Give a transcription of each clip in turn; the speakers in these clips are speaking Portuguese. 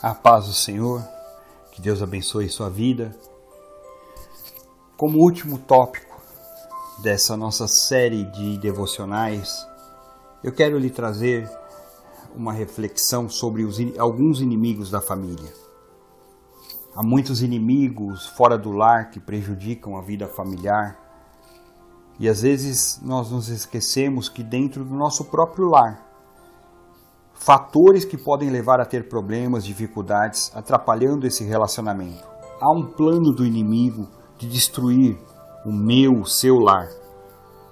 A paz do Senhor, que Deus abençoe sua vida. Como último tópico dessa nossa série de devocionais, eu quero lhe trazer uma reflexão sobre os, alguns inimigos da família. Há muitos inimigos fora do lar que prejudicam a vida familiar e às vezes nós nos esquecemos que dentro do nosso próprio lar fatores que podem levar a ter problemas, dificuldades, atrapalhando esse relacionamento. Há um plano do inimigo de destruir o meu, o seu lar.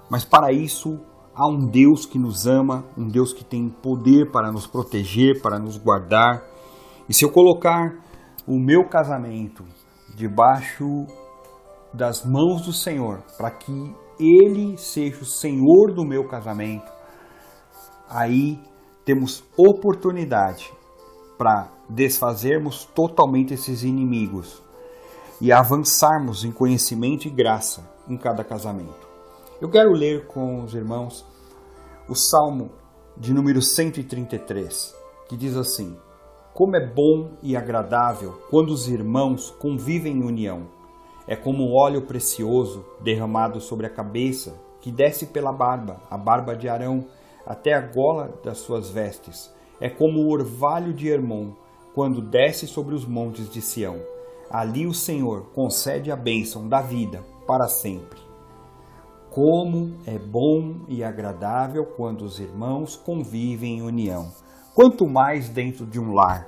Mas para isso há um Deus que nos ama, um Deus que tem poder para nos proteger, para nos guardar. E se eu colocar o meu casamento debaixo das mãos do Senhor, para que Ele seja o Senhor do meu casamento, aí temos oportunidade para desfazermos totalmente esses inimigos e avançarmos em conhecimento e graça em cada casamento. Eu quero ler com os irmãos o Salmo de número 133, que diz assim: Como é bom e agradável quando os irmãos convivem em união. É como óleo precioso derramado sobre a cabeça, que desce pela barba, a barba de Arão, até a gola das suas vestes. É como o orvalho de Hermon, quando desce sobre os montes de Sião. Ali o Senhor concede a bênção da vida para sempre. Como é bom e agradável quando os irmãos convivem em união, quanto mais dentro de um lar.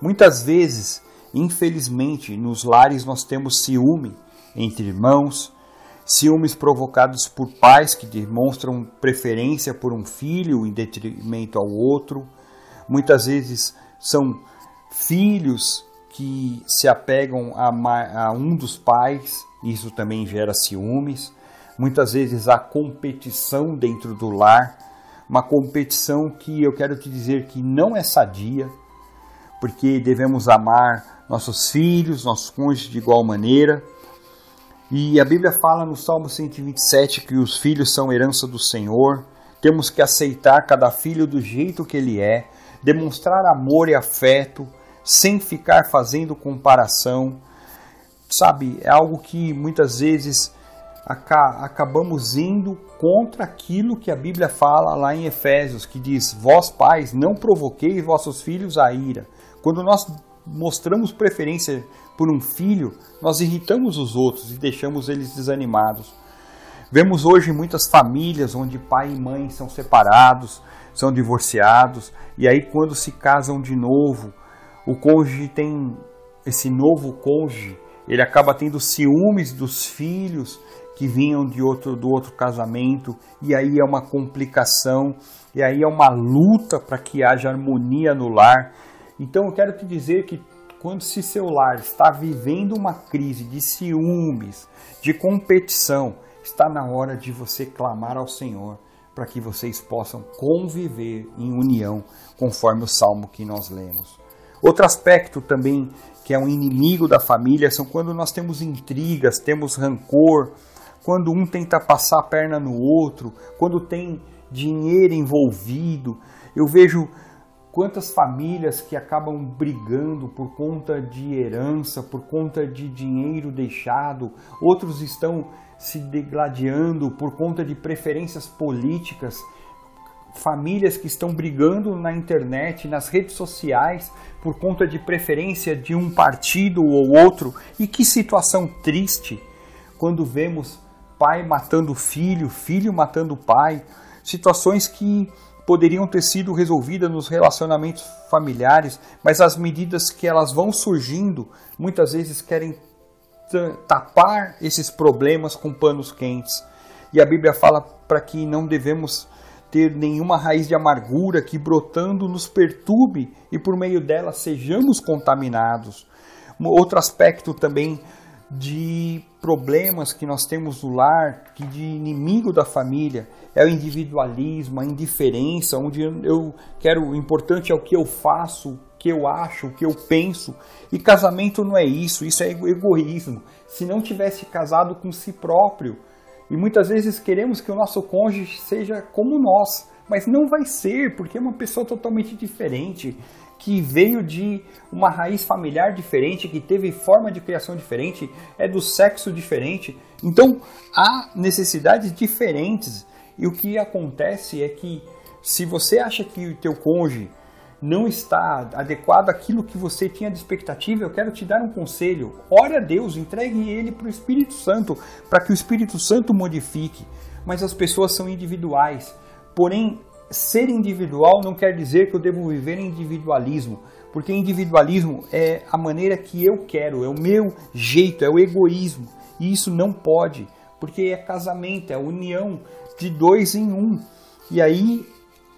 Muitas vezes, infelizmente, nos lares nós temos ciúme entre irmãos, ciúmes provocados por pais que demonstram preferência por um filho em detrimento ao outro. Muitas vezes são filhos que se apegam a, um dos pais, isso também gera ciúmes. Muitas vezes há competição dentro do lar, uma competição que eu quero te dizer que não é sadia, porque devemos amar nossos filhos, nossos cônjuges de igual maneira e a Bíblia fala no Salmo 127 que os filhos são herança do Senhor, temos que aceitar cada filho do jeito que ele é, demonstrar amor e afeto, sem ficar fazendo comparação. Sabe, é algo que muitas vezes acabamos indo contra aquilo que a Bíblia fala lá em Efésios, que diz: Vós pais, não provoqueis vossos filhos a ira. Quando nós mostramos preferência por um filho, nós irritamos os outros e deixamos eles desanimados. Vemos hoje muitas famílias onde pai e mãe são separados, são divorciados, e aí quando se casam de novo, o cônjuge tem esse novo cônjuge, ele acaba tendo ciúmes dos filhos que vinham de outro do outro casamento, e aí é uma complicação, e aí é uma luta para que haja harmonia no lar. Então eu quero te dizer que quando se seu lar está vivendo uma crise de ciúmes, de competição, está na hora de você clamar ao Senhor para que vocês possam conviver em união, conforme o salmo que nós lemos. Outro aspecto também que é um inimigo da família são quando nós temos intrigas, temos rancor, quando um tenta passar a perna no outro, quando tem dinheiro envolvido. Eu vejo quantas famílias que acabam brigando por conta de herança, por conta de dinheiro deixado, outros estão se degladiando por conta de preferências políticas, famílias que estão brigando na internet, nas redes sociais, por conta de preferência de um partido ou outro. E que situação triste quando vemos pai matando filho, filho matando pai, situações que poderiam ter sido resolvidas nos relacionamentos familiares, mas as medidas que elas vão surgindo muitas vezes querem tapar esses problemas com panos quentes. E a Bíblia fala para que não devemos ter nenhuma raiz de amargura que brotando nos perturbe e por meio dela sejamos contaminados. Outro aspecto também de problemas que nós temos no lar, que de inimigo da família, é o individualismo, a indiferença, onde eu quero, o importante é o que eu faço, o que eu acho, o que eu penso. E casamento não é isso, isso é egoísmo. Se não tivesse casado com si próprio, e muitas vezes queremos que o nosso cônjuge seja como nós, mas não vai ser, porque é uma pessoa totalmente diferente, que veio de uma raiz familiar diferente, que teve forma de criação diferente, é do sexo diferente. Então há necessidades diferentes. E o que acontece é que se você acha que o teu cônjuge não está adequado àquilo que você tinha de expectativa, eu quero te dar um conselho. Ore a Deus, entregue ele para o Espírito Santo, para que o Espírito Santo modifique. Mas as pessoas são individuais. Porém, ser individual não quer dizer que eu devo viver em individualismo, porque individualismo é a maneira que eu quero, é o meu jeito, é o egoísmo. E isso não pode, porque é casamento, é união de dois em um. E aí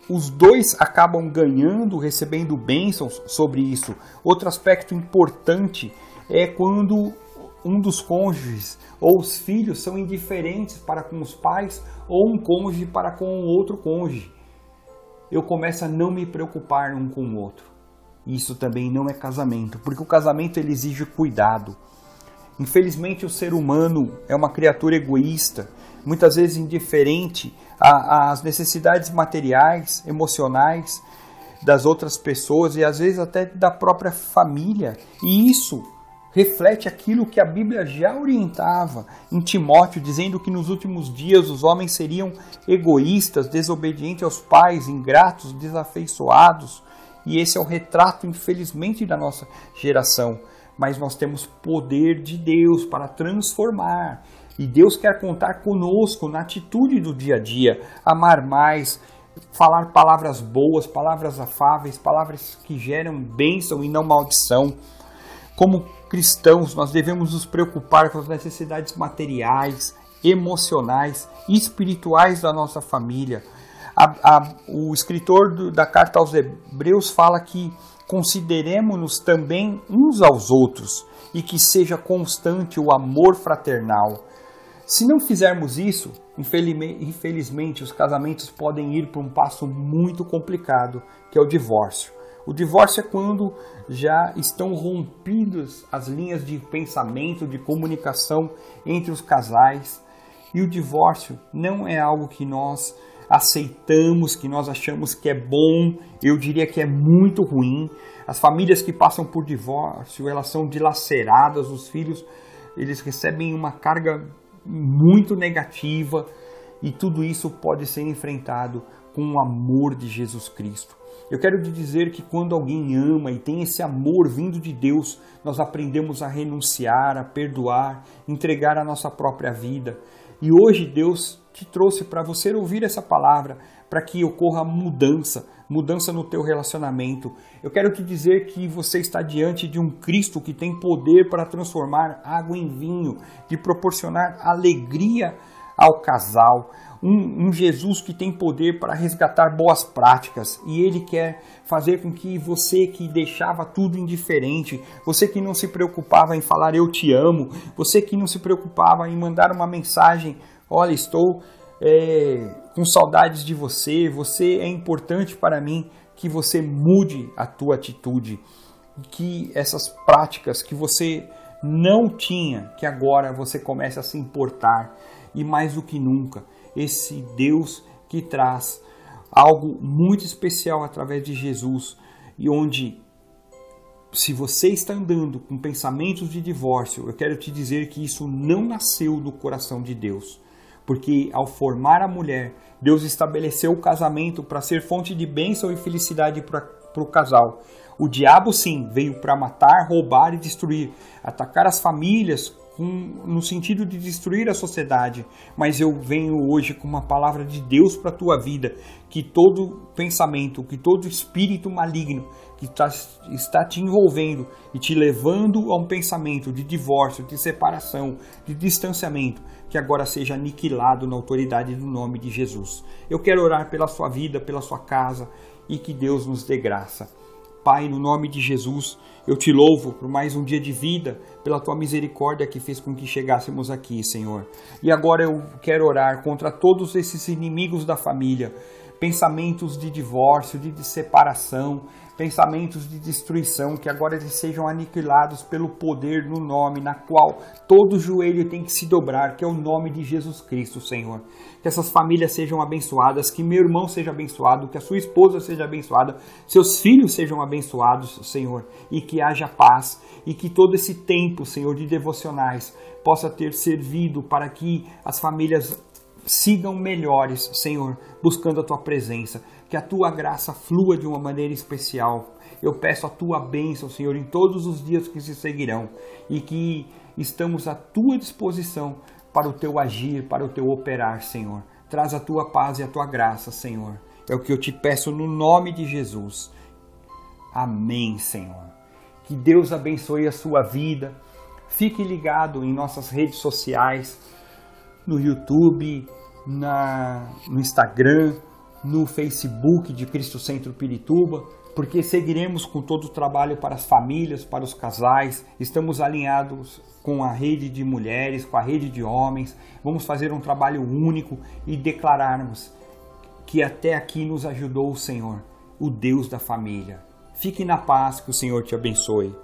os dois acabam ganhando, recebendo bênçãos sobre isso. Outro aspecto importante é quando um dos cônjuges ou os filhos são indiferentes para com os pais ou um cônjuge para com o outro cônjuge. Eu começo a não me preocupar um com o outro. Isso também não é casamento, porque o casamento ele exige cuidado. Infelizmente, o ser humano é uma criatura egoísta, muitas vezes indiferente às necessidades materiais, emocionais das outras pessoas e às vezes até da própria família. E isso reflete aquilo que a Bíblia já orientava em Timóteo, dizendo que nos últimos dias os homens seriam egoístas, desobedientes aos pais, ingratos, desafeiçoados. E esse é o retrato, infelizmente, da nossa geração mas nós temos poder de Deus para transformar. E Deus quer contar conosco na atitude do dia a dia, amar mais, falar palavras boas, palavras afáveis, palavras que geram bênção e não maldição. Como cristãos, nós devemos nos preocupar com as necessidades materiais, emocionais e espirituais da nossa família. A, a, o escritor do, da carta aos Hebreus fala que consideremos-nos também uns aos outros e que seja constante o amor fraternal. Se não fizermos isso, infelizmente os casamentos podem ir para um passo muito complicado, que é o divórcio. O divórcio é quando já estão rompidas as linhas de pensamento, de comunicação entre os casais. E o divórcio não é algo que nós aceitamos, que nós achamos que é bom, eu diria que é muito ruim. As famílias que passam por divórcio, elas são dilaceradas, os filhos, eles recebem uma carga muito negativa e tudo isso pode ser enfrentado com o amor de Jesus Cristo. Eu quero te dizer que quando alguém ama e tem esse amor vindo de Deus, nós aprendemos a renunciar, a perdoar, entregar a nossa própria vida. E hoje Deus te trouxe para você ouvir essa palavra, para que ocorra mudança, mudança no teu relacionamento. Eu quero te dizer que você está diante de um Cristo que tem poder para transformar água em vinho, de proporcionar alegria ao casal. Um, um, Jesus que tem poder para resgatar boas práticas e ele quer fazer com que você que deixava tudo indiferente, você que não se preocupava em falar eu te amo, você que não se preocupava em mandar uma mensagem Olha, estou é, com saudades de você, você é importante para mim, que você mude a tua atitude, que essas práticas que você não tinha, que agora você comece a se importar e mais do que nunca, esse Deus que traz algo muito especial através de Jesus e onde se você está andando com pensamentos de divórcio, eu quero te dizer que isso não nasceu do coração de Deus porque ao formar a mulher, Deus estabeleceu o casamento para ser fonte de bênção e felicidade para o casal. O diabo, sim, veio para matar, roubar e destruir, atacar as famílias com, no sentido de destruir a sociedade. Mas eu venho hoje com uma palavra de Deus para a tua vida, que todo pensamento, que todo espírito maligno que tá, está te envolvendo e te levando a um pensamento de divórcio, de separação, de distanciamento, que agora seja aniquilado na autoridade do nome de Jesus. Eu quero orar pela sua vida, pela sua casa e que Deus nos dê graça. Pai, no nome de Jesus, eu te louvo por mais um dia de vida, pela tua misericórdia que fez com que chegássemos aqui, Senhor. E agora eu quero orar contra todos esses inimigos da família pensamentos de divórcio, de, separação, pensamentos de destruição, que agora eles sejam aniquilados pelo poder no nome na qual todo joelho tem que se dobrar, que é o nome de Jesus Cristo, Senhor. Que essas famílias sejam abençoadas, que meu irmão seja abençoado, que a sua esposa seja abençoada, seus filhos sejam abençoados, Senhor, e que haja paz, e que todo esse tempo, Senhor, de devocionais possa ter servido para que as famílias sigam melhores, Senhor, buscando a tua presença que a tua graça flua de uma maneira especial. Eu peço a tua bênção, Senhor, em todos os dias que se seguirão e que estamos à tua disposição para o teu agir, para o teu operar, Senhor. Traz a tua paz e a tua graça, Senhor. É o que eu te peço no nome de Jesus. Amém, Senhor. Que Deus abençoe a sua vida. Fique ligado em nossas redes sociais, no YouTube, na, no Instagram, no Facebook de Cristo Centro Pirituba, porque seguiremos com todo o trabalho para as famílias, para os casais, estamos alinhados com a rede de mulheres, com a rede de homens, vamos fazer um trabalho único e declararmos que até aqui nos ajudou o Senhor, o Deus da família. Fique na paz, que o Senhor te abençoe.